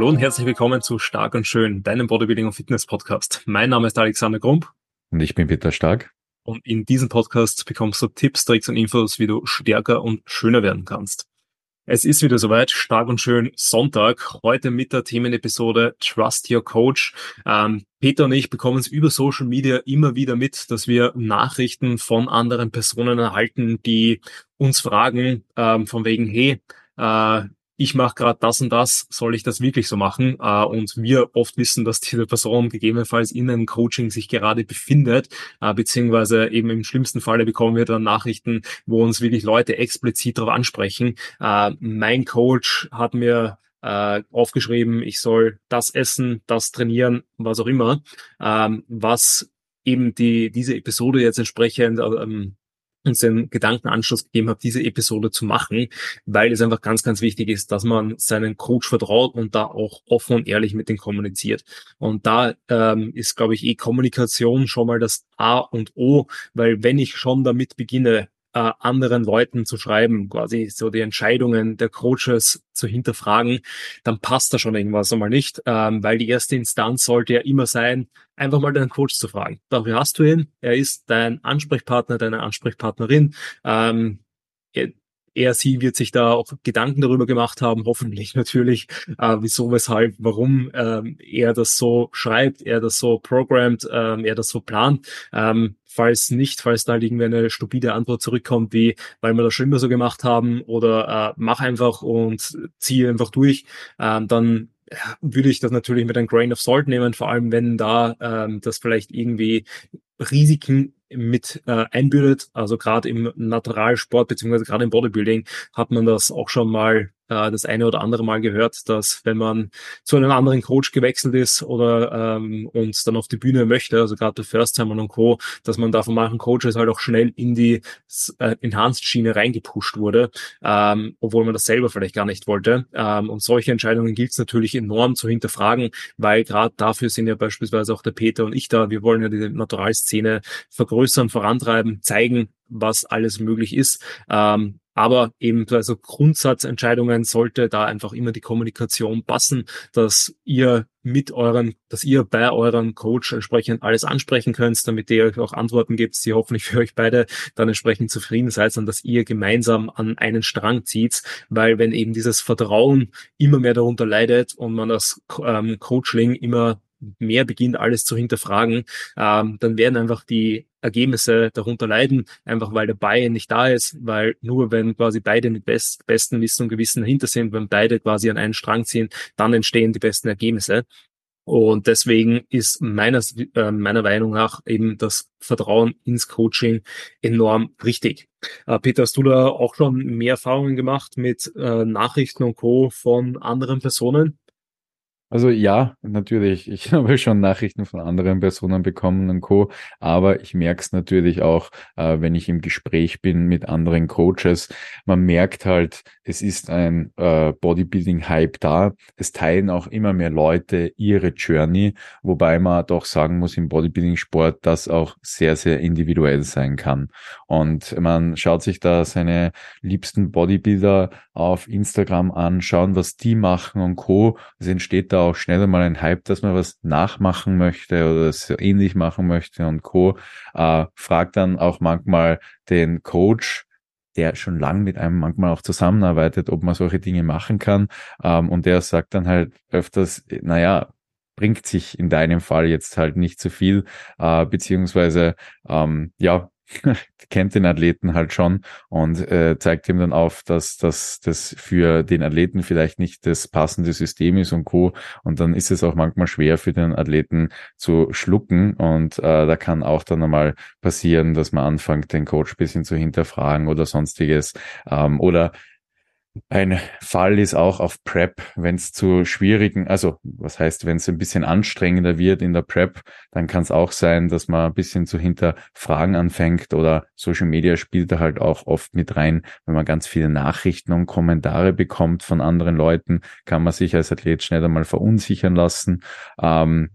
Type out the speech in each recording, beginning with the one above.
Hallo und herzlich willkommen zu Stark und Schön, deinem Bodybuilding und Fitness Podcast. Mein Name ist Alexander Grump. Und ich bin Peter Stark. Und in diesem Podcast bekommst du Tipps, Tricks und Infos, wie du stärker und schöner werden kannst. Es ist wieder soweit, stark und schön Sonntag. Heute mit der Themenepisode Trust Your Coach. Ähm, Peter und ich bekommen es über Social Media immer wieder mit, dass wir Nachrichten von anderen Personen erhalten, die uns fragen, ähm, von wegen, hey, äh, ich mache gerade das und das, soll ich das wirklich so machen? Äh, und wir oft wissen, dass diese Person gegebenenfalls in einem Coaching sich gerade befindet, äh, beziehungsweise eben im schlimmsten Falle bekommen wir dann Nachrichten, wo uns wirklich Leute explizit darauf ansprechen. Äh, mein Coach hat mir äh, aufgeschrieben, ich soll das essen, das trainieren, was auch immer, ähm, was eben die diese Episode jetzt entsprechend ähm, uns den Gedankenanschluss gegeben habe, diese Episode zu machen, weil es einfach ganz, ganz wichtig ist, dass man seinen Coach vertraut und da auch offen und ehrlich mit ihm kommuniziert. Und da ähm, ist, glaube ich, eh Kommunikation schon mal das A und O, weil wenn ich schon damit beginne, äh, anderen Leuten zu schreiben, quasi so die Entscheidungen der Coaches zu hinterfragen, dann passt da schon irgendwas einmal nicht, ähm, weil die erste Instanz sollte ja immer sein, einfach mal deinen Coach zu fragen. Dafür hast du ihn, er ist dein Ansprechpartner, deine Ansprechpartnerin. Ähm, er, sie wird sich da auch Gedanken darüber gemacht haben, hoffentlich natürlich, äh, wieso, weshalb, warum ähm, er das so schreibt, er das so programmt, ähm, er das so plant. Ähm, falls nicht, falls da irgendwie eine stupide Antwort zurückkommt, wie, weil wir das schon immer so gemacht haben oder äh, mach einfach und ziehe einfach durch, ähm, dann würde ich das natürlich mit einem Grain of Salt nehmen, vor allem wenn da ähm, das vielleicht irgendwie Risiken mit äh, einbürdet. Also gerade im Naturalsport beziehungsweise gerade im Bodybuilding hat man das auch schon mal äh, das eine oder andere Mal gehört, dass wenn man zu einem anderen Coach gewechselt ist oder ähm, uns dann auf die Bühne möchte, also gerade bei First Time und Co., dass man da von manchen Coaches halt auch schnell in die äh, Enhanced-Schiene reingepusht wurde, ähm, obwohl man das selber vielleicht gar nicht wollte. Ähm, und solche Entscheidungen gilt es natürlich enorm zu hinterfragen, weil gerade dafür sind ja beispielsweise auch der Peter und ich da. Wir wollen ja die Naturalszene vergrößern, vorantreiben, zeigen, was alles möglich ist. Ähm, aber eben also Grundsatzentscheidungen sollte da einfach immer die Kommunikation passen, dass ihr mit euren, dass ihr bei euren Coach entsprechend alles ansprechen könnt, damit ihr euch auch Antworten gibt, die hoffentlich für euch beide dann entsprechend zufrieden seid und dass ihr gemeinsam an einen Strang zieht, weil wenn eben dieses Vertrauen immer mehr darunter leidet und man das ähm, Coaching immer mehr beginnt, alles zu hinterfragen, ähm, dann werden einfach die Ergebnisse darunter leiden, einfach weil der Buy nicht da ist, weil nur wenn quasi beide mit best, besten Wissen und Gewissen dahinter sind, wenn beide quasi an einen Strang ziehen, dann entstehen die besten Ergebnisse. Und deswegen ist meiner, äh, meiner Meinung nach eben das Vertrauen ins Coaching enorm wichtig. Äh, Peter, hast du da auch schon mehr Erfahrungen gemacht mit äh, Nachrichten und Co. von anderen Personen? Also ja, natürlich. Ich habe schon Nachrichten von anderen Personen bekommen und Co. Aber ich merke es natürlich auch, äh, wenn ich im Gespräch bin mit anderen Coaches. Man merkt halt, es ist ein äh, Bodybuilding-Hype da. Es teilen auch immer mehr Leute ihre Journey, wobei man doch sagen muss, im Bodybuilding-Sport das auch sehr, sehr individuell sein kann. Und man schaut sich da seine liebsten Bodybuilder auf Instagram an, schauen, was die machen und Co. Es entsteht da auch schnell mal ein Hype, dass man was nachmachen möchte oder es ähnlich machen möchte und Co. Äh, fragt dann auch manchmal den Coach, der schon lang mit einem manchmal auch zusammenarbeitet, ob man solche Dinge machen kann. Ähm, und der sagt dann halt öfters, naja, bringt sich in deinem Fall jetzt halt nicht so viel, äh, beziehungsweise ähm, ja, kennt den Athleten halt schon und äh, zeigt ihm dann auf, dass, dass das für den Athleten vielleicht nicht das passende System ist und Co. Und dann ist es auch manchmal schwer für den Athleten zu schlucken und äh, da kann auch dann einmal passieren, dass man anfängt, den Coach bisschen zu hinterfragen oder sonstiges ähm, oder ein Fall ist auch auf Prep, wenn es zu schwierigen, also was heißt, wenn es ein bisschen anstrengender wird in der Prep, dann kann es auch sein, dass man ein bisschen zu hinterfragen anfängt oder Social Media spielt da halt auch oft mit rein, wenn man ganz viele Nachrichten und Kommentare bekommt von anderen Leuten, kann man sich als Athlet schnell einmal verunsichern lassen. Ähm,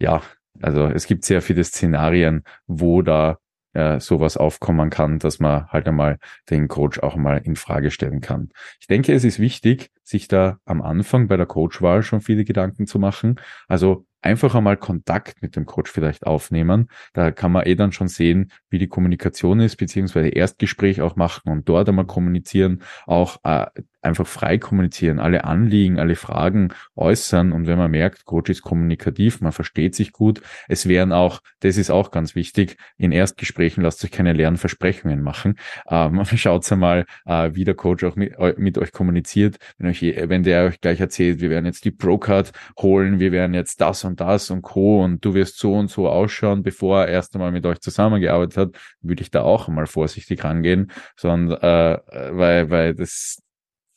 ja, also es gibt sehr viele Szenarien, wo da äh, sowas aufkommen kann, dass man halt einmal den Coach auch mal in Frage stellen kann. Ich denke, es ist wichtig, sich da am Anfang bei der Coachwahl schon viele Gedanken zu machen. Also einfach einmal Kontakt mit dem Coach vielleicht aufnehmen. Da kann man eh dann schon sehen, wie die Kommunikation ist, beziehungsweise Erstgespräch auch machen und dort einmal kommunizieren, auch äh, einfach frei kommunizieren, alle Anliegen, alle Fragen äußern und wenn man merkt, Coach ist kommunikativ, man versteht sich gut, es wären auch, das ist auch ganz wichtig, in Erstgesprächen lasst euch keine leeren Versprechungen machen. Ähm, schaut einmal, äh, wie der Coach auch mit, mit, euch kommuniziert, wenn, euch, wenn der euch gleich erzählt, wir werden jetzt die Pro-Card holen, wir werden jetzt das und das und Co. und du wirst so und so ausschauen, bevor er erst einmal mit euch zusammengearbeitet hat, würde ich da auch mal vorsichtig rangehen, sondern äh, weil, weil das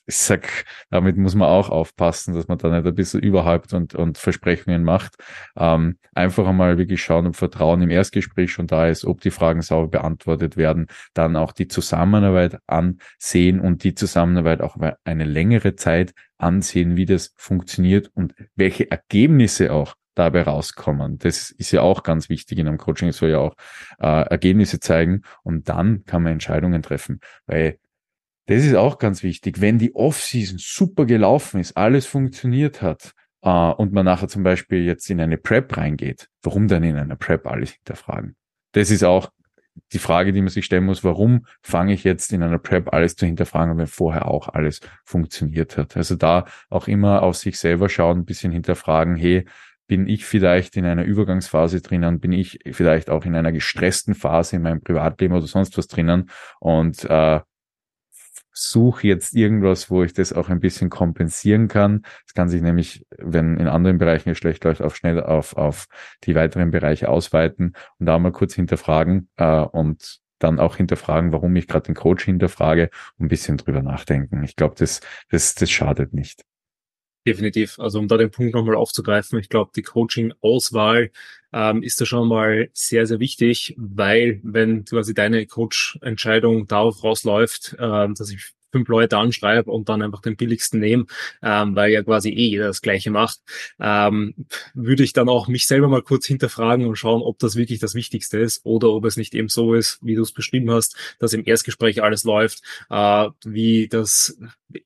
ich sag, damit muss man auch aufpassen, dass man da nicht ein bisschen überhyped und, und Versprechungen macht. Ähm, einfach einmal wirklich schauen, ob Vertrauen im Erstgespräch schon da ist, ob die Fragen sauber beantwortet werden, dann auch die Zusammenarbeit ansehen und die Zusammenarbeit auch eine längere Zeit ansehen, wie das funktioniert und welche Ergebnisse auch dabei rauskommen. Das ist ja auch ganz wichtig in einem Coaching. Es soll ja auch äh, Ergebnisse zeigen und dann kann man Entscheidungen treffen. Weil das ist auch ganz wichtig. Wenn die Off-Season super gelaufen ist, alles funktioniert hat äh, und man nachher zum Beispiel jetzt in eine Prep reingeht, warum dann in einer Prep alles hinterfragen? Das ist auch die Frage, die man sich stellen muss, warum fange ich jetzt in einer Prep alles zu hinterfragen, wenn vorher auch alles funktioniert hat. Also da auch immer auf sich selber schauen, ein bisschen hinterfragen, hey, bin ich vielleicht in einer Übergangsphase drinnen, bin ich vielleicht auch in einer gestressten Phase in meinem Privatleben oder sonst was drinnen und äh, suche jetzt irgendwas, wo ich das auch ein bisschen kompensieren kann. Es kann sich nämlich, wenn in anderen Bereichen es schlecht läuft, auch schnell auf, auf die weiteren Bereiche ausweiten und da mal kurz hinterfragen äh, und dann auch hinterfragen, warum ich gerade den Coach hinterfrage und ein bisschen drüber nachdenken. Ich glaube, das, das, das schadet nicht. Definitiv. Also um da den Punkt nochmal aufzugreifen, ich glaube, die Coaching-Auswahl ähm, ist da schon mal sehr, sehr wichtig, weil wenn quasi deine Coach-Entscheidung darauf rausläuft, äh, dass ich fünf Leute anschreibe und dann einfach den billigsten nehme, ähm, weil ja quasi eh jeder das Gleiche macht, ähm, würde ich dann auch mich selber mal kurz hinterfragen und schauen, ob das wirklich das Wichtigste ist oder ob es nicht eben so ist, wie du es beschrieben hast, dass im Erstgespräch alles läuft, äh, wie das,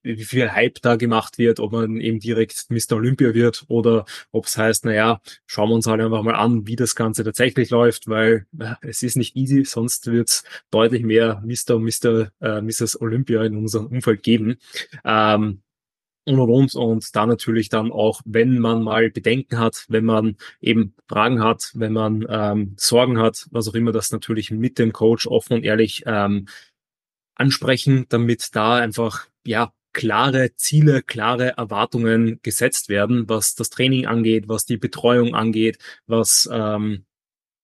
wie viel Hype da gemacht wird, ob man eben direkt Mr. Olympia wird oder ob es heißt, naja, schauen wir uns halt einfach mal an, wie das Ganze tatsächlich läuft, weil äh, es ist nicht easy, sonst wird es deutlich mehr Mr. und Mr. Äh, Mrs. Olympia in unserem Umfeld geben. Ähm, und und und und da natürlich dann auch, wenn man mal Bedenken hat, wenn man eben Fragen hat, wenn man ähm, Sorgen hat, was auch immer, das natürlich mit dem Coach offen und ehrlich ähm, ansprechen, damit da einfach ja klare Ziele, klare Erwartungen gesetzt werden, was das Training angeht, was die Betreuung angeht, was ähm,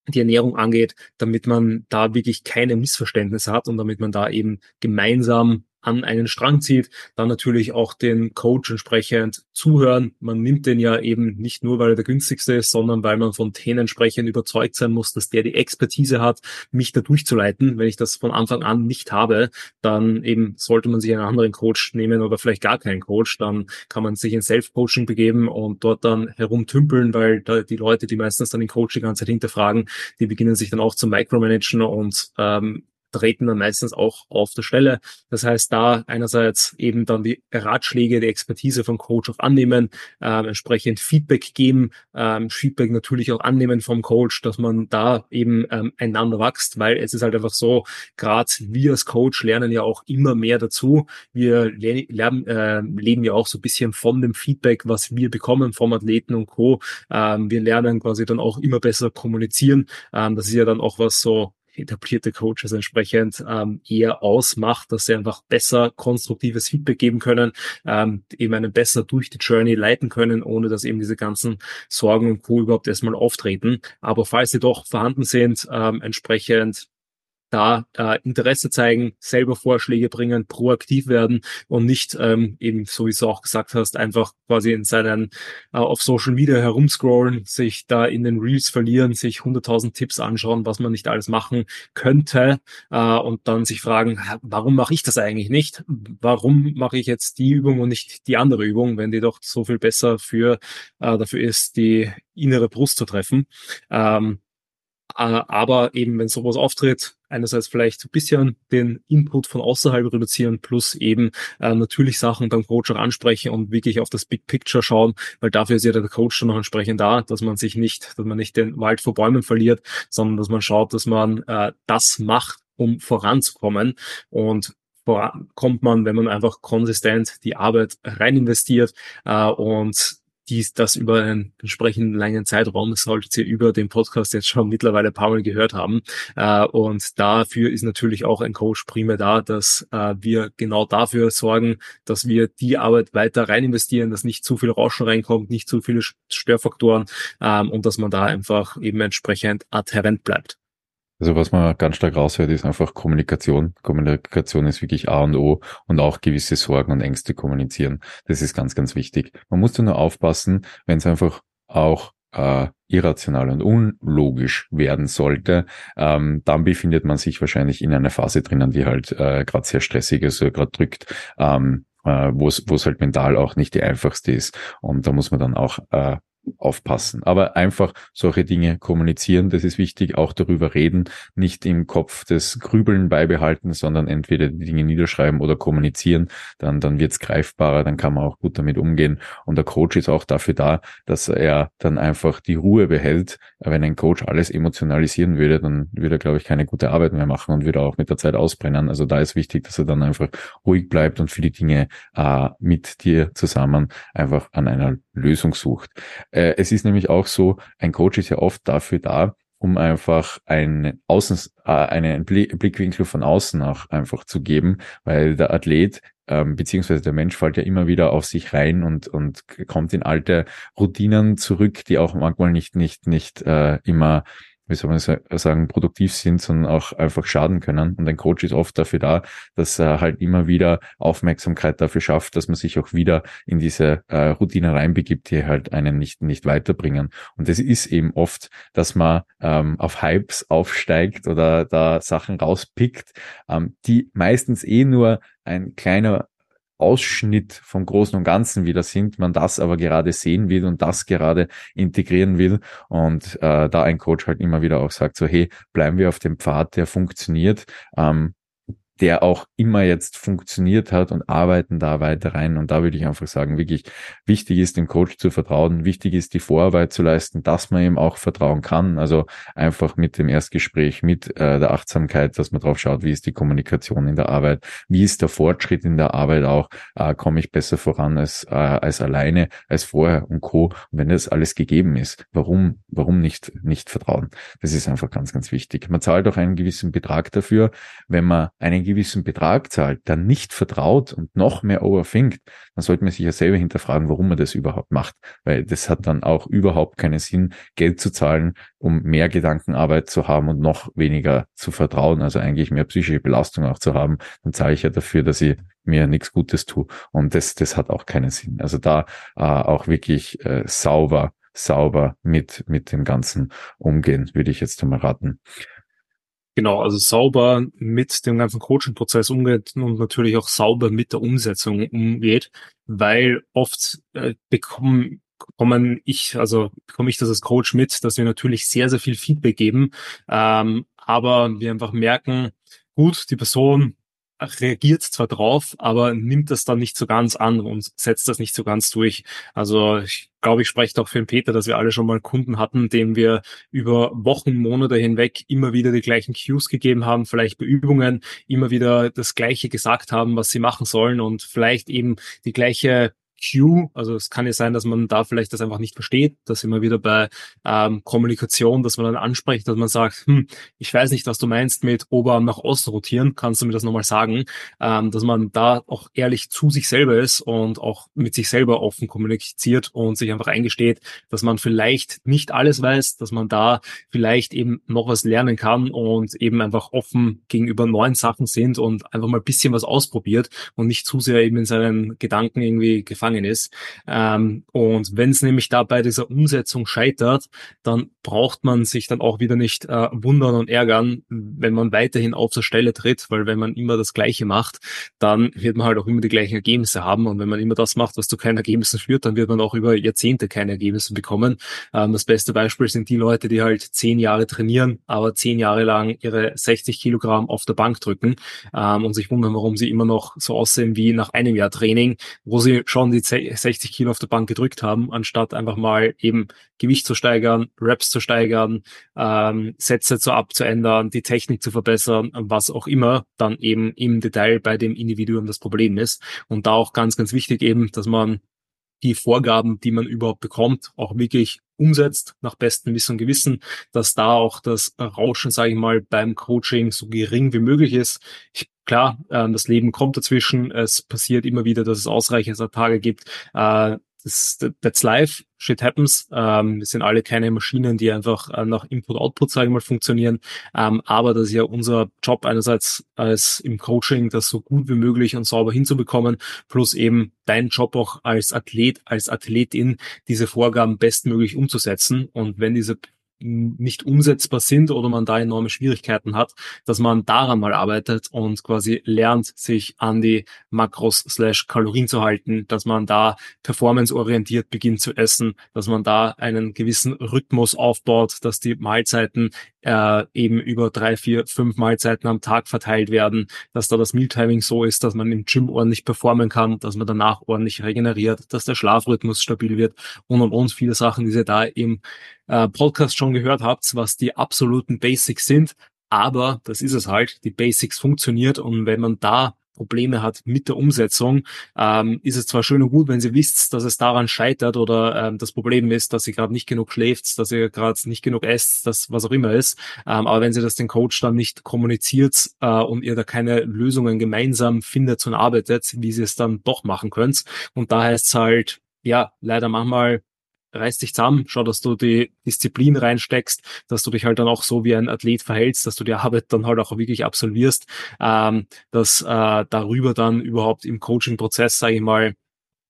die Ernährung angeht, damit man da wirklich keine Missverständnisse hat und damit man da eben gemeinsam an einen Strang zieht, dann natürlich auch den Coach entsprechend zuhören. Man nimmt den ja eben nicht nur, weil er der günstigste ist, sondern weil man von denen entsprechend überzeugt sein muss, dass der die Expertise hat, mich da durchzuleiten. Wenn ich das von Anfang an nicht habe, dann eben sollte man sich einen anderen Coach nehmen oder vielleicht gar keinen Coach. Dann kann man sich in Self-Coaching begeben und dort dann herumtümpeln, weil da die Leute, die meistens dann den Coach die ganze Zeit hinterfragen, die beginnen sich dann auch zu micromanagen und ähm, treten dann meistens auch auf der Stelle. Das heißt, da einerseits eben dann die Ratschläge, die Expertise vom Coach auch annehmen, äh, entsprechend Feedback geben, ähm, Feedback natürlich auch annehmen vom Coach, dass man da eben ähm, einander wächst, weil es ist halt einfach so, gerade wir als Coach lernen ja auch immer mehr dazu. Wir lernen, äh, leben ja auch so ein bisschen von dem Feedback, was wir bekommen vom Athleten und Co. Ähm, wir lernen quasi dann auch immer besser kommunizieren. Ähm, das ist ja dann auch was so etablierte Coaches entsprechend ähm, eher ausmacht, dass sie einfach besser konstruktives Feedback geben können, ähm, eben einen besser durch die Journey leiten können, ohne dass eben diese ganzen Sorgen und Co. überhaupt erstmal auftreten. Aber falls sie doch vorhanden sind, ähm, entsprechend da äh, Interesse zeigen, selber Vorschläge bringen, proaktiv werden und nicht ähm, eben, so wie du auch gesagt hast, einfach quasi in seinen äh, auf Social Media herumscrollen, sich da in den Reels verlieren, sich 100.000 Tipps anschauen, was man nicht alles machen könnte äh, und dann sich fragen, warum mache ich das eigentlich nicht? Warum mache ich jetzt die Übung und nicht die andere Übung, wenn die doch so viel besser für äh, dafür ist, die innere Brust zu treffen? Ähm, Äh, aber eben, wenn sowas auftritt, einerseits vielleicht ein bisschen den Input von außerhalb reduzieren, plus eben äh, natürlich Sachen beim Coach auch ansprechen und wirklich auf das Big Picture schauen, weil dafür ist ja der Coach dann noch entsprechend da, dass man sich nicht, dass man nicht den Wald vor Bäumen verliert, sondern dass man schaut, dass man äh, das macht, um voranzukommen. Und vorankommt man, wenn man einfach konsistent die Arbeit rein investiert äh, und dies, das über einen entsprechend langen Zeitraum, solltet ihr über den Podcast jetzt schon mittlerweile ein paar Mal gehört haben. Äh, und dafür ist natürlich auch ein Coach primär da, dass äh, wir genau dafür sorgen, dass wir die Arbeit weiter rein investieren, dass nicht zu viel Rauschen reinkommt, nicht zu viele Störfaktoren ähm, und dass man da einfach eben entsprechend adherent bleibt. Also was man ganz stark raushört, ist einfach Kommunikation. Kommunikation ist wirklich A und O und auch gewisse Sorgen und Ängste kommunizieren. Das ist ganz, ganz wichtig. Man muss nur aufpassen, wenn es einfach auch äh, irrational und unlogisch werden sollte, ähm, dann befindet man sich wahrscheinlich in einer Phase drinnen, die halt äh, gerade sehr stressig ist, oder gerade drückt, ähm, äh, wo es halt mental auch nicht die einfachste ist. Und da muss man dann auch äh, aufpassen. Aber einfach solche Dinge kommunizieren, das ist wichtig, auch darüber reden, nicht im Kopf das Grübeln beibehalten, sondern entweder die Dinge niederschreiben oder kommunizieren, dann, dann wird's greifbarer, dann kann man auch gut damit umgehen. Und der Coach ist auch dafür da, dass er dann einfach die Ruhe behält. Wenn ein Coach alles emotionalisieren würde, dann würde er, glaube ich, keine gute Arbeit mehr machen und würde auch mit der Zeit ausbrennen. Also da ist wichtig, dass er dann einfach ruhig bleibt und für die Dinge äh, mit dir zusammen einfach an einer Lösung sucht. Äh, es ist nämlich auch so, ein Coach ist ja oft dafür da, um einfach einen, Außen, äh, einen Blickwinkel von außen auch einfach zu geben, weil der Athlet ähm, beziehungsweise der Mensch fällt ja immer wieder auf sich rein und, und kommt in alte Routinen zurück, die auch manchmal nicht, nicht, nicht äh, immer wie soll man sagen, produktiv sind, sondern auch einfach schaden können. Und ein Coach ist oft dafür da, dass er halt immer wieder Aufmerksamkeit dafür schafft, dass man sich auch wieder in diese äh, Routine reinbegibt, die halt einen nicht, nicht weiterbringen. Und das ist eben oft, dass man ähm, auf Hypes aufsteigt oder da Sachen rauspickt, ähm, die meistens eh nur ein kleiner Ausschnitt vom Großen und Ganzen wieder sind, man das aber gerade sehen will und das gerade integrieren will. Und äh, da ein Coach halt immer wieder auch sagt, so hey, bleiben wir auf dem Pfad, der funktioniert, ähm, der auch immer jetzt funktioniert hat und arbeiten da weiter rein. Und da würde ich einfach sagen, wirklich wichtig ist, dem Coach zu vertrauen. Wichtig ist, die Vorarbeit zu leisten, dass man ihm auch vertrauen kann. Also einfach mit dem Erstgespräch, mit äh, der Achtsamkeit, dass man drauf schaut, wie ist die Kommunikation in der Arbeit, wie ist der Fortschritt in der Arbeit auch, äh, komme ich besser voran als, äh, als alleine, als vorher und Co. Und wenn das alles gegeben ist, warum, warum nicht, nicht vertrauen? Das ist einfach ganz, ganz wichtig. Man zahlt auch einen gewissen Betrag dafür, wenn man einen gewissen Betrag zahlt, dann nicht vertraut und noch mehr overthinkt, dann sollte man sich ja selber hinterfragen, warum man das überhaupt macht. Weil das hat dann auch überhaupt keinen Sinn, Geld zu zahlen, um mehr Gedankenarbeit zu haben und noch weniger zu vertrauen, also eigentlich mehr psychische Belastung auch zu haben. Dann zahle ich ja dafür, dass ich mir nichts Gutes tue. Und das, das hat auch keinen Sinn. Also da äh, auch wirklich äh, sauber sauber mit, mit dem Ganzen umgehen, würde ich jetzt einmal raten. Genau, also sauber mit dem ganzen Coaching-Prozess umgeht und natürlich auch sauber mit der Umsetzung umgeht, weil oft äh, bekommen bekommen ich, also bekomme ich das als Coach mit, dass wir natürlich sehr, sehr viel Feedback geben, ähm, aber wir einfach merken, gut, die Person reagiert zwar drauf, aber nimmt das dann nicht so ganz an und setzt das nicht so ganz durch. Also ich glaube, ich spreche doch für den Peter, dass wir alle schon mal Kunden hatten, dem wir über Wochen, Monate hinweg immer wieder die gleichen Cues gegeben haben, vielleicht bei Übungen immer wieder das Gleiche gesagt haben, was sie machen sollen und vielleicht eben die gleiche Cue. Also es kann ja sein, dass man da vielleicht das einfach nicht versteht. dass immer wieder bei ähm, Kommunikation, dass man dann anspricht, dass man sagt, hm, ich weiß nicht, was du meinst mit Oberarm nach außen rotieren. Kannst du mir das nochmal sagen? Ähm, dass man da auch ehrlich zu sich selber ist und auch mit sich selber offen kommuniziert und sich einfach eingesteht, dass man vielleicht nicht alles weiß, dass man da vielleicht eben noch was lernen kann und eben einfach offen gegenüber neuen Sachen sind und einfach mal ein bisschen was ausprobiert und nicht zu sehr eben in seinen Gedanken irgendwie gefallen gefangen ist. Ähm, und wenn es nämlich da bei dieser Umsetzung scheitert, dann braucht man sich dann auch wieder nicht äh, wundern und ärgern, wenn man weiterhin auf der Stelle tritt, weil wenn man immer das Gleiche macht, dann wird man halt auch immer die gleichen Ergebnisse haben. Und wenn man immer das macht, was zu keinen Ergebnissen führt, dann wird man auch über Jahrzehnte keine Ergebnisse bekommen. Ähm, das beste Beispiel sind die Leute, die halt zehn Jahre trainieren, aber zehn Jahre lang ihre 60 Kilogramm auf der Bank drücken ähm, und sich wundern, warum sie immer noch so aussehen wie nach einem Jahr Training, wo sie schon die 60 Kilo auf der Bank gedrückt haben, anstatt einfach mal eben Gewicht zu steigern, Reps zu steigern, ähm, Sätze zu abzuändern, die Technik zu verbessern, was auch immer dann eben im Detail bei dem Individuum das Problem ist. Und da auch ganz, ganz wichtig eben, dass man die Vorgaben, die man überhaupt bekommt, auch wirklich umsetzt nach bestem Wissen und Gewissen, dass da auch das Rauschen, sage ich mal, beim Coaching so gering wie möglich ist. Ich, klar, äh, das Leben kommt dazwischen. Es passiert immer wieder, dass es ausreichend Tage gibt. Äh, das, that's life, shit happens. Ähm, wir sind alle keine Maschinen, die einfach äh, nach Input-Output, sage ich mal, funktionieren. Ähm, aber das ist ja unser Job einerseits als im Coaching, das so gut wie möglich und sauber hinzubekommen, plus eben dein Job auch als Athlet, als Athletin, diese Vorgaben bestmöglich umzusetzen. Und wenn diese nicht umsetzbar sind oder man da enorme Schwierigkeiten hat, dass man daran mal arbeitet und quasi lernt, sich an die Makros slash Kalorien zu halten, dass man da performanceorientiert beginnt zu essen, dass man da einen gewissen Rhythmus aufbaut, dass die Mahlzeiten äh, eben über drei, vier, fünf Mahlzeiten am Tag verteilt werden, dass da das Mealtiming so ist, dass man im Gym ordentlich performen kann, dass man danach ordentlich regeneriert, dass der Schlafrhythmus stabil wird und und und viele Sachen, die ihr da im äh, Podcast schon gehört habt, was die absoluten Basics sind. Aber das ist es halt, die Basics funktioniert und wenn man da Probleme hat mit der Umsetzung, ähm, ist es zwar schön und gut, wenn sie wisst, dass es daran scheitert oder ähm, das Problem ist, dass sie gerade nicht genug schläft, dass ihr gerade nicht genug esst, das was auch immer ist. Ähm, aber wenn sie das den Coach dann nicht kommuniziert äh, und ihr da keine Lösungen gemeinsam findet und arbeitet, wie sie es dann doch machen könnt. Und da heißt es halt, ja, leider manchmal reiß dich zusammen, schau, dass du die Disziplin reinsteckst, dass du dich halt dann auch so wie ein Athlet verhältst, dass du die Arbeit dann halt auch wirklich absolvierst, ähm, dass äh, darüber dann überhaupt im Coaching-Prozess, sage ich mal,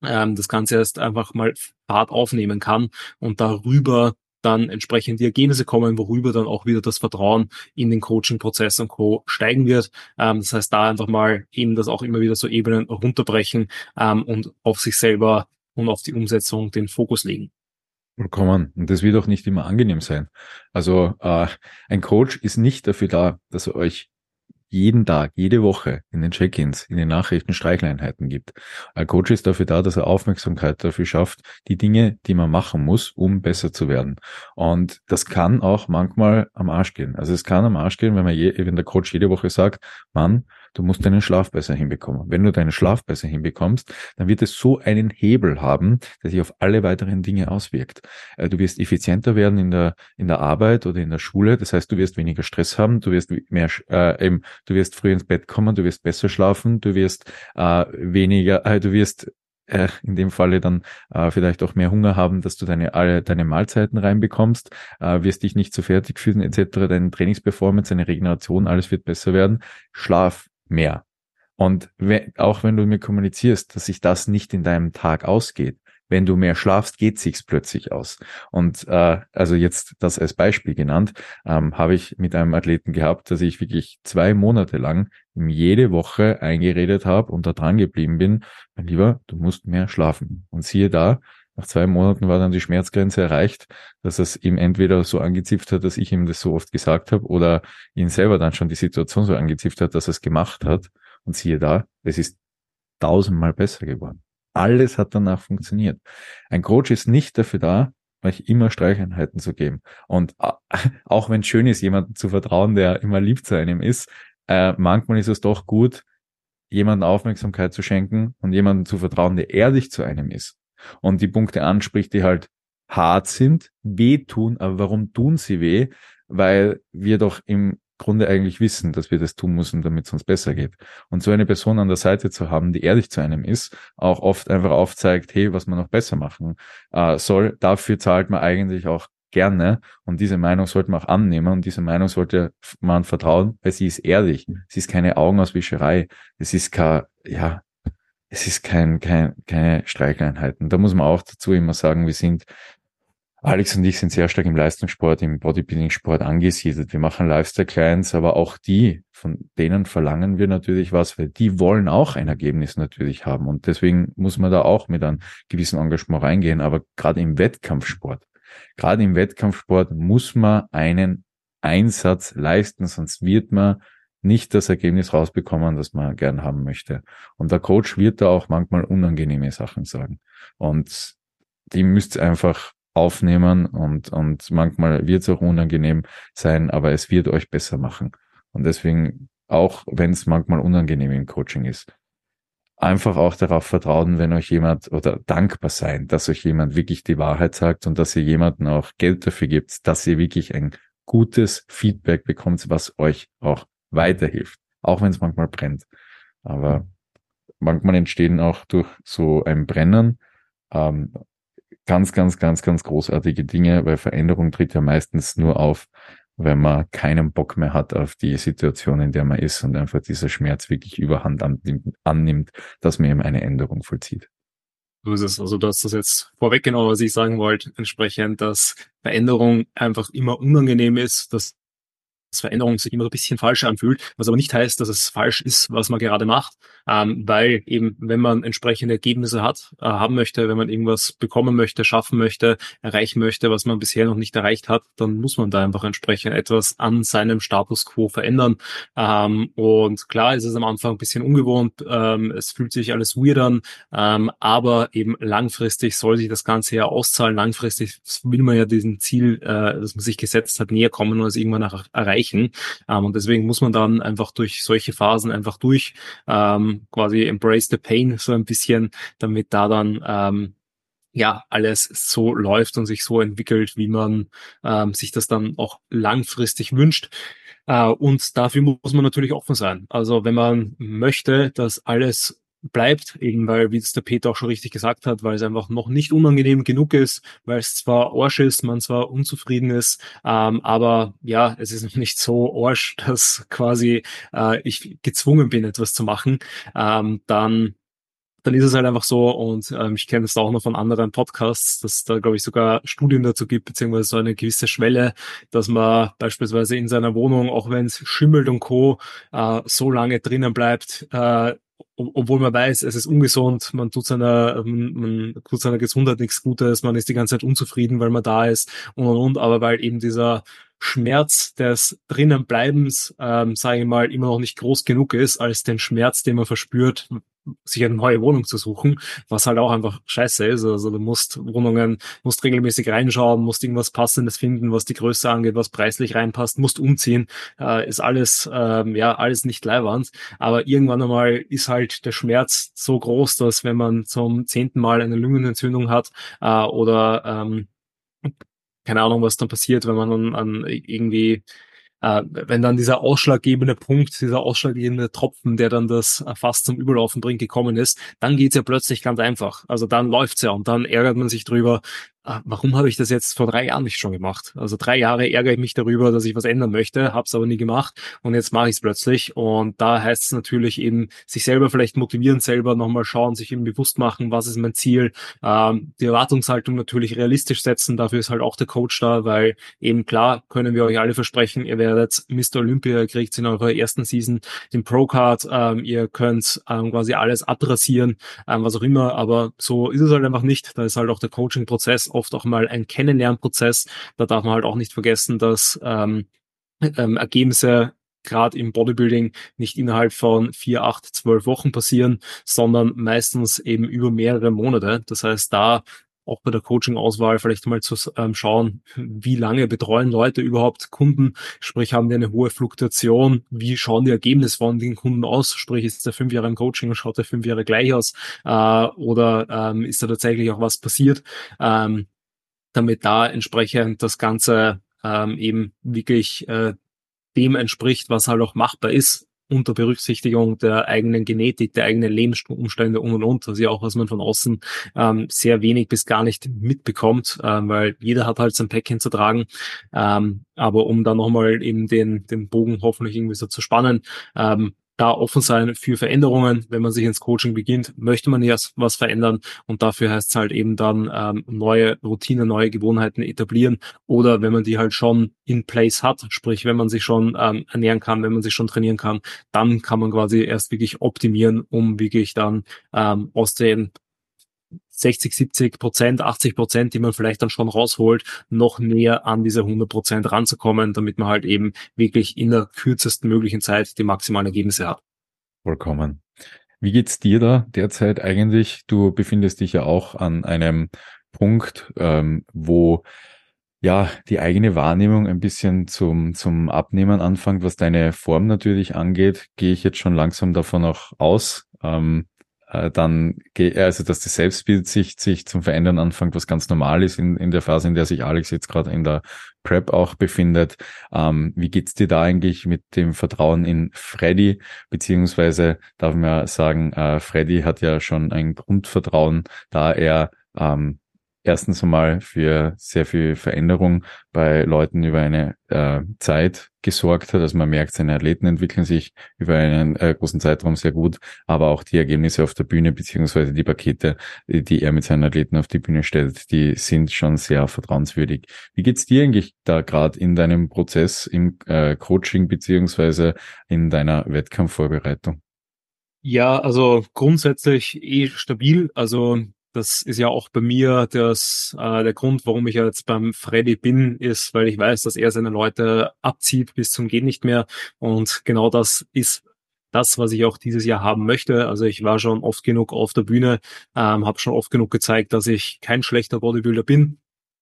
ähm, das Ganze erst einfach mal Fahrt aufnehmen kann und darüber dann entsprechend die Ergebnisse kommen, worüber dann auch wieder das Vertrauen in den Coaching-Prozess und Co. steigen wird. Ähm, das heißt, da einfach mal eben das auch immer wieder so Ebenen runterbrechen ähm, und auf sich selber und auf die Umsetzung den Fokus legen. Vollkommen. Und das wird auch nicht immer angenehm sein. Also äh, ein Coach ist nicht dafür da, dass er euch jeden Tag, jede Woche in den Check-ins, in den Nachrichten Streichleinheiten gibt. Ein Coach ist dafür da, dass er Aufmerksamkeit dafür schafft, die Dinge, die man machen muss, um besser zu werden. Und das kann auch manchmal am Arsch gehen. Also es kann am Arsch gehen, wenn man je, wenn der Coach jede Woche sagt, Mann, Du musst deinen Schlaf besser hinbekommen. Wenn du deinen Schlaf besser hinbekommst, dann wird es so einen Hebel haben, der sich auf alle weiteren Dinge auswirkt. Äh, du wirst effizienter werden in der, in der Arbeit oder in der Schule. Das heißt, du wirst weniger Stress haben, du wirst mehr, äh, eben, du wirst früh ins Bett kommen, du wirst besser schlafen, du wirst äh, weniger, äh, du wirst äh, in dem Falle dann äh, vielleicht auch mehr Hunger haben, dass du deine alle deine Mahlzeiten reinbekommst, äh, wirst dich nicht so fertig fühlen etc. Deine Trainingsperformance, deine Regeneration, alles wird besser werden. Schlaf mehr. Und auch wenn du mir kommunizierst, dass sich das nicht in deinem Tag ausgeht, wenn du mehr schlafst, geht sich's plötzlich aus. Und äh, also jetzt das als Beispiel genannt, ähm, habe ich mit einem Athleten gehabt, dass ich wirklich zwei Monate lang jede Woche eingeredet habe und da dran geblieben bin, mein Lieber, du musst mehr schlafen. Und siehe da, nach zwei Monaten war dann die Schmerzgrenze erreicht, dass es ihm entweder so angezipft hat, dass ich ihm das so oft gesagt habe, oder ihn selber dann schon die Situation so angezipft hat, dass er es gemacht hat. Und siehe da, es ist tausendmal besser geworden. Alles hat danach funktioniert. Ein Coach ist nicht dafür da, euch immer Streicheinheiten zu geben. Und äh, auch wenn es schön ist, jemanden zu vertrauen, der immer lieb zu einem ist, äh, manchmal ist es doch gut, jemanden Aufmerksamkeit zu schenken und jemanden zu vertrauen, der ehrlich zu einem ist und die Punkte anspricht, die halt hart sind, wehtun, aber warum tun sie weh? Weil wir doch im Grunde eigentlich wissen, dass wir das tun müssen, damit es uns besser geht. Und so eine Person an der Seite zu haben, die ehrlich zu einem ist, auch oft einfach aufzeigt, hey, was man noch besser machen äh, soll, dafür zahlt man eigentlich auch gerne und diese Meinung sollte man auch annehmen und diese Meinung sollte man vertrauen, weil sie ist ehrlich. Sie ist keine Augenauswischerei. Es ist kein, ja, es ist kein, kein, keine Streikeinheiten. Da muss man auch dazu immer sagen, wir sind Alex und ich sind sehr stark im Leistungssport, im Bodybuilding-Sport angesiedelt. Wir machen Lifestyle-Clients, aber auch die, von denen verlangen wir natürlich was, weil die wollen auch ein Ergebnis natürlich haben. Und deswegen muss man da auch mit einem gewissen Engagement reingehen. Aber gerade im Wettkampfsport, gerade im Wettkampfsport muss man einen Einsatz leisten, sonst wird man nicht das Ergebnis rausbekommen, das man gern haben möchte. Und der Coach wird da auch manchmal unangenehme Sachen sagen. Und die müsst einfach aufnehmen und, und manchmal wird es auch unangenehm sein, aber es wird euch besser machen. Und deswegen, auch wenn es manchmal unangenehm im Coaching ist, einfach auch darauf vertrauen, wenn euch jemand oder dankbar sein, dass euch jemand wirklich die Wahrheit sagt und dass ihr jemanden auch Geld dafür gibt, dass ihr wirklich ein gutes Feedback bekommt, was euch auch weiterhilft, auch wenn es manchmal brennt. Aber manchmal entstehen auch durch so ein Brennen ähm, ganz, ganz, ganz, ganz großartige Dinge, weil Veränderung tritt ja meistens nur auf, wenn man keinen Bock mehr hat auf die Situation, in der man ist und einfach dieser Schmerz wirklich überhand annimmt, dass man eben eine Änderung vollzieht. So ist es. Also du hast das jetzt vorweggenommen, was ich sagen wollte, entsprechend, dass Veränderung einfach immer unangenehm ist, dass Veränderung sich immer ein bisschen falsch anfühlt, was aber nicht heißt, dass es falsch ist, was man gerade macht, ähm, weil eben, wenn man entsprechende Ergebnisse hat, äh, haben möchte, wenn man irgendwas bekommen möchte, schaffen möchte, erreichen möchte, was man bisher noch nicht erreicht hat, dann muss man da einfach entsprechend etwas an seinem Status quo verändern. Ähm, und klar ist es am Anfang ein bisschen ungewohnt, ähm, es fühlt sich alles weird an, ähm, aber eben langfristig soll sich das Ganze ja auszahlen. Langfristig will man ja diesem Ziel, äh, das man sich gesetzt hat, näher kommen und es irgendwann erreichen erreichen. Ähm, und deswegen muss man dann einfach durch solche Phasen einfach durch, ähm, quasi embrace the pain so ein bisschen, damit da dann ähm, ja alles so läuft und sich so entwickelt, wie man ähm, sich das dann auch langfristig wünscht. Uh, und dafür muss man natürlich offen sein. Also wenn man möchte, dass alles bleibt, eben weil, wie es der Peter auch schon richtig gesagt hat, weil es einfach noch nicht unangenehm genug ist, weil es zwar Arsch ist, man zwar unzufrieden ist, ähm, aber ja, es ist noch nicht so Arsch, dass quasi äh, ich gezwungen bin, etwas zu machen, ähm, dann dann ist es halt einfach so und ähm, ich kenne es auch noch von anderen Podcasts, dass da glaube ich sogar Studien dazu gibt, beziehungsweise so eine gewisse Schwelle, dass man beispielsweise in seiner Wohnung, auch wenn es schimmelt und Co., äh, so lange drinnen bleibt, äh, obwohl man weiß, es ist ungesund, man tut seiner, man tut seiner Gesundheit nichts Gutes, man ist die ganze Zeit unzufrieden, weil man da ist und und und, aber weil eben dieser Schmerz des Drinnenbleibens, ähm, sage ich mal, immer noch nicht groß genug ist, als den Schmerz, den man verspürt, sich eine neue Wohnung zu suchen, was halt auch einfach scheiße ist. Also du musst Wohnungen, musst regelmäßig reinschauen, musst irgendwas Passendes finden, was die Größe angeht, was preislich reinpasst, musst umziehen, äh, ist alles, ähm, ja, alles nicht leiwand. Aber irgendwann einmal ist halt der Schmerz so groß, dass wenn man zum zehnten Mal eine Lungenentzündung hat äh, oder ähm, keine Ahnung, was dann passiert, wenn man dann an irgendwie äh, wenn dann dieser ausschlaggebende Punkt, dieser ausschlaggebende Tropfen, der dann das äh, fast zum Überlaufen bringt, gekommen ist, dann geht's ja plötzlich ganz einfach. Also dann läuft's ja und dann ärgert man sich drüber, warum habe ich das jetzt vor drei Jahren nicht schon gemacht? Also drei Jahre ärgere ich mich darüber, dass ich was ändern möchte, habe es aber nie gemacht und jetzt mache ich es plötzlich. Und da heißt es natürlich eben, sich selber vielleicht motivieren, selber nochmal schauen, sich eben bewusst machen, was ist mein Ziel, ähm, die Erwartungshaltung natürlich realistisch setzen, dafür ist halt auch der Coach da, weil eben klar können wir euch alle versprechen, ihr werdet Mr. Olympia, ihr kriegt in eurer ersten Season den Pro-Card, ähm, ihr könnt ähm, quasi alles abrasieren, ähm, was auch immer, aber so ist es halt einfach nicht. Da ist halt auch der Coaching-Prozess oft auch mal ein Kennenlernprozess. Da darf man halt auch nicht vergessen, dass ähm, ähm, Ergebnisse gerade im Bodybuilding nicht innerhalb von vier, acht, zwölf Wochen passieren, sondern meistens eben über mehrere Monate. Das heißt, da auch bei der Coaching-Auswahl vielleicht mal zu ähm, schauen, wie lange betreuen Leute überhaupt Kunden, sprich haben die eine hohe Fluktuation, wie schauen die Ergebnisse von den Kunden aus, sprich ist der fünf Jahre im Coaching und schaut der fünf Jahre gleich aus? Äh, oder ähm, ist da tatsächlich auch was passiert, ähm, damit da entsprechend das Ganze ähm, eben wirklich äh, dem entspricht, was halt auch machbar ist unter Berücksichtigung der eigenen Genetik, der eigenen Lebensumstände und und und. Ist ja auch, was man von außen ähm, sehr wenig bis gar nicht mitbekommt, ähm, weil jeder hat halt sein Päckchen zu tragen. Ähm, aber um dann nochmal eben den, den Bogen hoffentlich irgendwie so zu spannen, ähm, da offen sein für Veränderungen. Wenn man sich ins Coaching beginnt, möchte man erst was verändern und dafür heißt es halt eben dann ähm, neue Routinen, neue Gewohnheiten etablieren oder wenn man die halt schon in place hat, sprich wenn man sich schon ähm, ernähren kann, wenn man sich schon trainieren kann, dann kann man quasi erst wirklich optimieren, um wirklich dann ähm, aus den 60, 70 Prozent, 80 Prozent, die man vielleicht dann schon rausholt, noch näher an diese 100 Prozent ranzukommen, damit man halt eben wirklich in der kürzesten möglichen Zeit die maximalen Ergebnisse hat. Vollkommen. Wie geht's dir da derzeit eigentlich? Du befindest dich ja auch an einem Punkt, ähm, wo ja die eigene Wahrnehmung ein bisschen zum, zum Abnehmen anfängt, was deine Form natürlich angeht, gehe ich jetzt schon langsam davon auch aus. Ähm, äh, dann, also dass das Selbstbild sich, sich zum Verändern anfängt, was ganz normal ist in, in der Phase, in der sich Alex jetzt gerade in der Prep auch befindet. Ähm, wie geht's dir da eigentlich mit dem Vertrauen in Freddy? Beziehungsweise darf man ja sagen, äh, Freddy hat ja schon ein Grundvertrauen, da er ähm, erstens einmal für sehr viel Veränderung bei Leuten über eine äh, Zeit gesorgt hat. Also man merkt, seine Athleten entwickeln sich über einen äh, großen Zeitraum sehr gut, aber auch die Ergebnisse auf der Bühne beziehungsweise die Pakete, die er mit seinen Athleten auf die Bühne stellt, die sind schon sehr vertrauenswürdig. Wie geht's dir eigentlich da gerade in deinem Prozess im äh, Coaching beziehungsweise in deiner Wettkampfvorbereitung? Ja, also grundsätzlich eh stabil. Also das ist ja auch bei mir das, äh, der Grund, warum ich jetzt beim Freddy bin, ist, weil ich weiß, dass er seine Leute abzieht bis zum Gehen nicht mehr. Und genau das ist das, was ich auch dieses Jahr haben möchte. Also ich war schon oft genug auf der Bühne, ähm, habe schon oft genug gezeigt, dass ich kein schlechter Bodybuilder bin.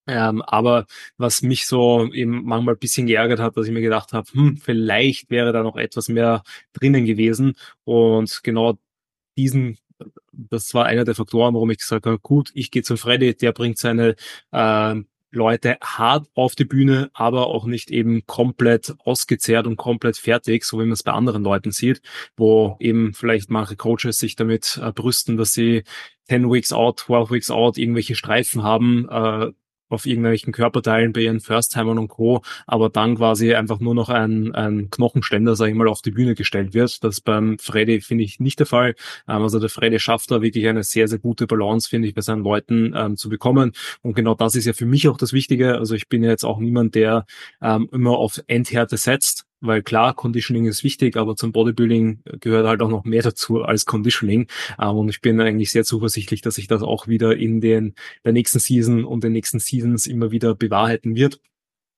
Ähm, aber was mich so eben manchmal ein bisschen geärgert hat, dass ich mir gedacht habe, hm, vielleicht wäre da noch etwas mehr drinnen gewesen. Und genau diesen das war einer der Faktoren, warum ich gesagt habe, gut, ich gehe zu Freddy, der bringt seine äh, Leute hart auf die Bühne, aber auch nicht eben komplett ausgezehrt und komplett fertig, so wie man es bei anderen Leuten sieht, wo eben vielleicht manche Coaches sich damit äh, brüsten, dass sie 10 Weeks out, 12 Weeks out irgendwelche Streifen haben, äh, auf irgendwelchen Körperteilen bei ihren First-Timern und Co., aber dann quasi einfach nur noch ein, ein Knochenständer, sag ich mal, auf die Bühne gestellt wird. Das beim Freddy finde ich nicht der Fall. Ähm, also der Freddy schafft da wirklich eine sehr, sehr gute Balance, finde ich, bei seinen Leuten ähm, zu bekommen. Und genau das ist ja für mich auch das Wichtige. Also ich bin ja jetzt auch niemand, der ähm, immer auf Endhärte setzt, weil klar, Conditioning ist wichtig, aber zum Bodybuilding gehört halt auch noch mehr dazu als Conditioning. Ähm, und ich bin eigentlich sehr zuversichtlich, dass sich das auch wieder in den der nächsten Season und den nächsten Seasons immer wieder bewahrheiten wird.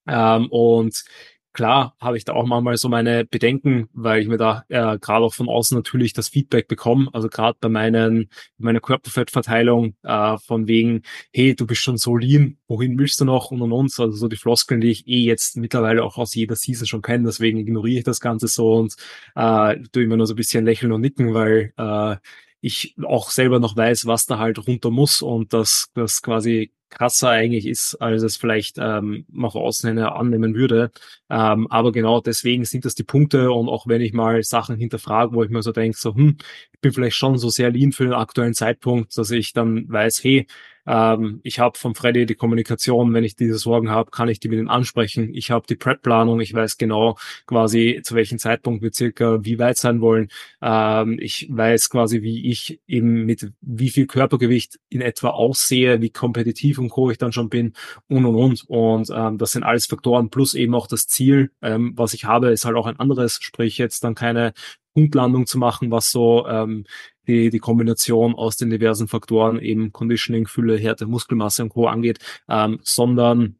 Ähm, und Klar habe ich da auch manchmal so meine Bedenken, weil ich mir da äh, gerade auch von außen natürlich das Feedback bekomme. Also gerade bei meinen meiner Körperfettverteilung äh, von wegen, hey, du bist schon so lean, wohin willst du noch und und und. Also so die Floskeln, die ich eh jetzt mittlerweile auch aus jeder Season schon kenne. Deswegen ignoriere ich das Ganze so und äh, tue immer nur so ein bisschen lächeln und nicken, weil äh, ich auch selber noch weiß, was da halt runter muss und dass das quasi krasser eigentlich ist, als es vielleicht ähm, nach außen hin annehmen würde. Ähm, aber genau deswegen sind das die Punkte und auch wenn ich mal Sachen hinterfrage, wo ich mir so denke, so, hm, ich bin vielleicht schon so sehr lean für den aktuellen Zeitpunkt, dass ich dann weiß, hey, ähm, ich habe von Freddy die Kommunikation, wenn ich diese Sorgen habe, kann ich die mit ihm ansprechen. Ich habe die Prep-Planung, ich weiß genau quasi, zu welchem Zeitpunkt wir circa wie weit sein wollen. Ähm, ich weiß quasi, wie ich eben mit wie viel Körpergewicht in etwa aussehe, wie kompetitiv und co ich dann schon bin und und und. Und ähm, das sind alles Faktoren plus eben auch das Ziel, ähm, was ich habe, ist halt auch ein anderes, sprich jetzt dann keine Punktlandung zu machen, was so ähm, die, die Kombination aus den diversen Faktoren, eben Conditioning, Fülle, Härte, Muskelmasse und Co. angeht, ähm, sondern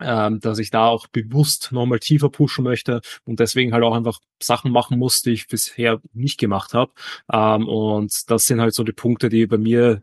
ähm, dass ich da auch bewusst nochmal tiefer pushen möchte und deswegen halt auch einfach Sachen machen muss, die ich bisher nicht gemacht habe. Ähm, und das sind halt so die Punkte, die bei mir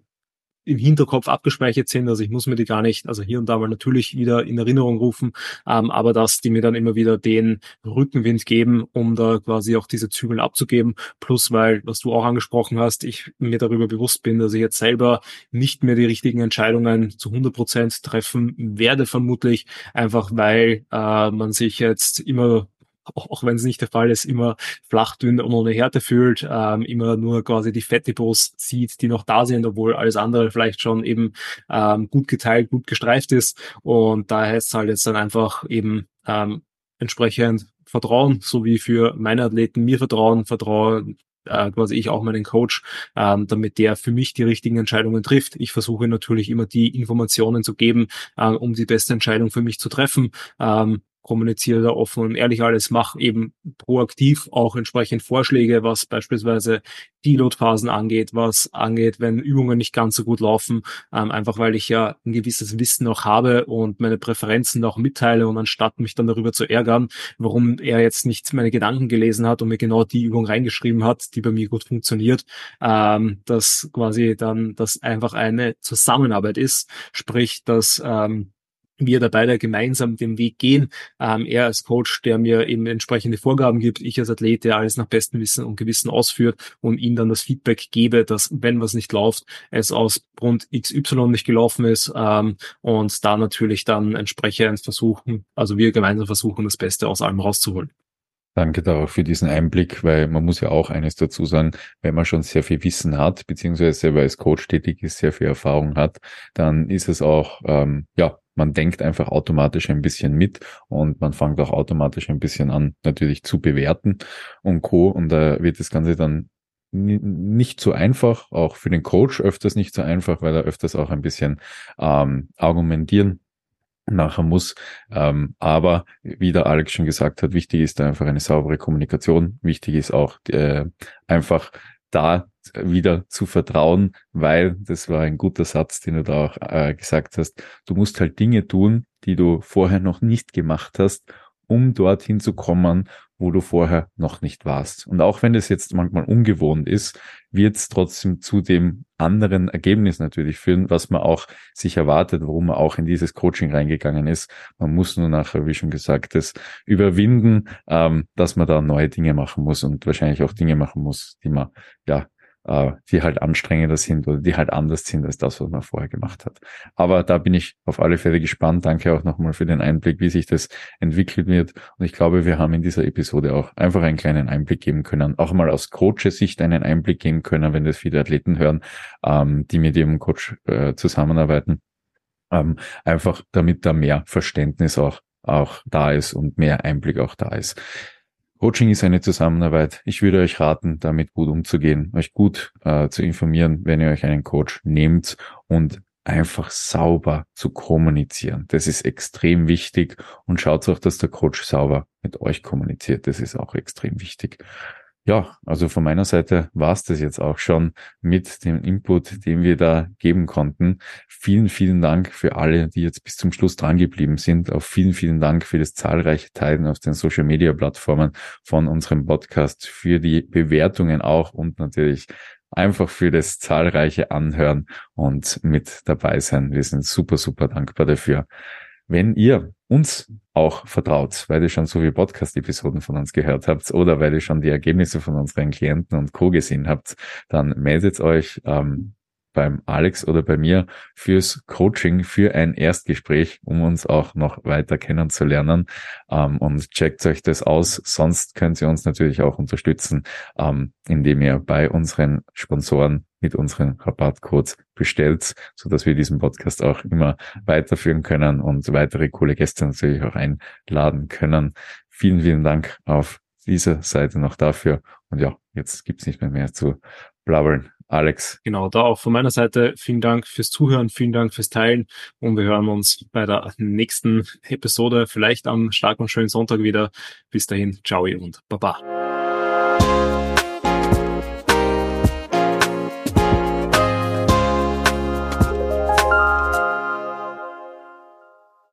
im Hinterkopf abgespeichert sind. Also ich muss mir die gar nicht, also hier und da mal natürlich wieder in Erinnerung rufen, ähm, aber dass die mir dann immer wieder den Rückenwind geben, um da quasi auch diese Zügel abzugeben. Plus, weil, was du auch angesprochen hast, ich mir darüber bewusst bin, dass ich jetzt selber nicht mehr die richtigen Entscheidungen zu 100 Prozent treffen werde, vermutlich, einfach weil äh, man sich jetzt immer auch wenn es nicht der Fall ist, immer flach, dünn und ohne Härte fühlt, ähm, immer nur quasi die Fettdepots sieht, die noch da sind, obwohl alles andere vielleicht schon eben ähm, gut geteilt, gut gestreift ist. Und da heißt es halt jetzt dann einfach eben ähm, entsprechend vertrauen, so wie für meine Athleten mir vertrauen, vertraue äh, quasi ich auch meinen Coach, ähm, damit der für mich die richtigen Entscheidungen trifft. Ich versuche natürlich immer die Informationen zu geben, äh, um die beste Entscheidung für mich zu treffen. Ähm, kommuniziere da offen und ehrlich alles, mache eben proaktiv auch entsprechend Vorschläge, was beispielsweise Deload-Phasen angeht, was angeht, wenn Übungen nicht ganz so gut laufen, ähm, einfach weil ich ja ein gewisses Wissen auch habe und meine Präferenzen auch mitteile und anstatt mich dann darüber zu ärgern, warum er jetzt nicht meine Gedanken gelesen hat und mir genau die Übung reingeschrieben hat, die bei mir gut funktioniert, ähm, dass quasi dann das einfach eine Zusammenarbeit ist, sprich, dass ähm, wir da beide gemeinsam den Weg gehen. Ähm, er als Coach, der mir eben entsprechende Vorgaben gibt, ich als Athlet, der alles nach bestem Wissen und Gewissen ausführt und ihm dann das Feedback gebe, dass wenn was nicht läuft, es aus Grund XY nicht gelaufen ist ähm, und da natürlich dann entsprechend versuchen, also wir gemeinsam versuchen, das Beste aus allem rauszuholen. Danke da für diesen Einblick, weil man muss ja auch eines dazu sagen, wenn man schon sehr viel Wissen hat, beziehungsweise selber als Coach tätig ist, sehr viel Erfahrung hat, dann ist es auch, ähm, ja, man denkt einfach automatisch ein bisschen mit und man fängt auch automatisch ein bisschen an, natürlich zu bewerten und Co. Und da wird das Ganze dann nicht so einfach, auch für den Coach öfters nicht so einfach, weil er öfters auch ein bisschen ähm, argumentieren nachher muss. Ähm, aber wie der Alex schon gesagt hat, wichtig ist da einfach eine saubere Kommunikation. Wichtig ist auch äh, einfach da wieder zu vertrauen, weil das war ein guter Satz, den du da auch äh, gesagt hast. Du musst halt Dinge tun, die du vorher noch nicht gemacht hast, um dorthin zu kommen, wo du vorher noch nicht warst. Und auch wenn das jetzt manchmal ungewohnt ist, wird es trotzdem zu dem anderen Ergebnis natürlich führen, was man auch sich erwartet, warum man auch in dieses Coaching reingegangen ist. Man muss nur nachher, wie schon gesagt, das überwinden, ähm, dass man da neue Dinge machen muss und wahrscheinlich auch Dinge machen muss, die man ja äh, die halt anstrengender sind oder die halt anders sind als das, was man vorher gemacht hat. Aber da bin ich auf alle Fälle gespannt. Danke auch nochmal für den Einblick, wie sich das entwickelt wird. Und ich glaube, wir haben in dieser Episode auch einfach einen kleinen Einblick geben können, auch mal aus Coaches-Sicht einen Einblick geben können, wenn das viele Athleten hören, ähm, die mit ihrem Coach äh, zusammenarbeiten. Ähm, einfach damit da mehr Verständnis auch auch da ist und mehr Einblick auch da ist. Coaching ist eine Zusammenarbeit. Ich würde euch raten, damit gut umzugehen, euch gut äh, zu informieren, wenn ihr euch einen Coach nehmt und einfach sauber zu kommunizieren. Das ist extrem wichtig und schaut auch, dass der Coach sauber mit euch kommuniziert. Das ist auch extrem wichtig. Ja, also von meiner Seite war es das jetzt auch schon mit dem Input, den wir da geben konnten. Vielen, vielen Dank für alle, die jetzt bis zum Schluss dran geblieben sind. Auch vielen, vielen Dank für das zahlreiche Teilen auf den Social Media Plattformen von unserem Podcast, für die Bewertungen auch und natürlich einfach für das zahlreiche Anhören und mit dabei sein. Wir sind super, super dankbar dafür. Wenn ihr uns auch vertraut, weil ihr schon so viele Podcast-Episoden von uns gehört habt oder weil ihr schon die Ergebnisse von unseren Klienten und Co. gesehen habt, dann meldet euch ähm, beim Alex oder bei mir fürs Coaching, für ein Erstgespräch, um uns auch noch weiter kennenzulernen. Ähm, und checkt euch das aus. Sonst könnt ihr uns natürlich auch unterstützen, ähm, indem ihr bei unseren Sponsoren mit unseren Rabattcodes bestellt, so dass wir diesen Podcast auch immer weiterführen können und weitere coole Gäste natürlich auch einladen können. Vielen, vielen Dank auf dieser Seite noch dafür. Und ja, jetzt gibt's nicht mehr mehr zu blabbern. Alex. Genau, da auch von meiner Seite vielen Dank fürs Zuhören, vielen Dank fürs Teilen und wir hören uns bei der nächsten Episode vielleicht am starken und schönen Sonntag wieder. Bis dahin, ciao und baba.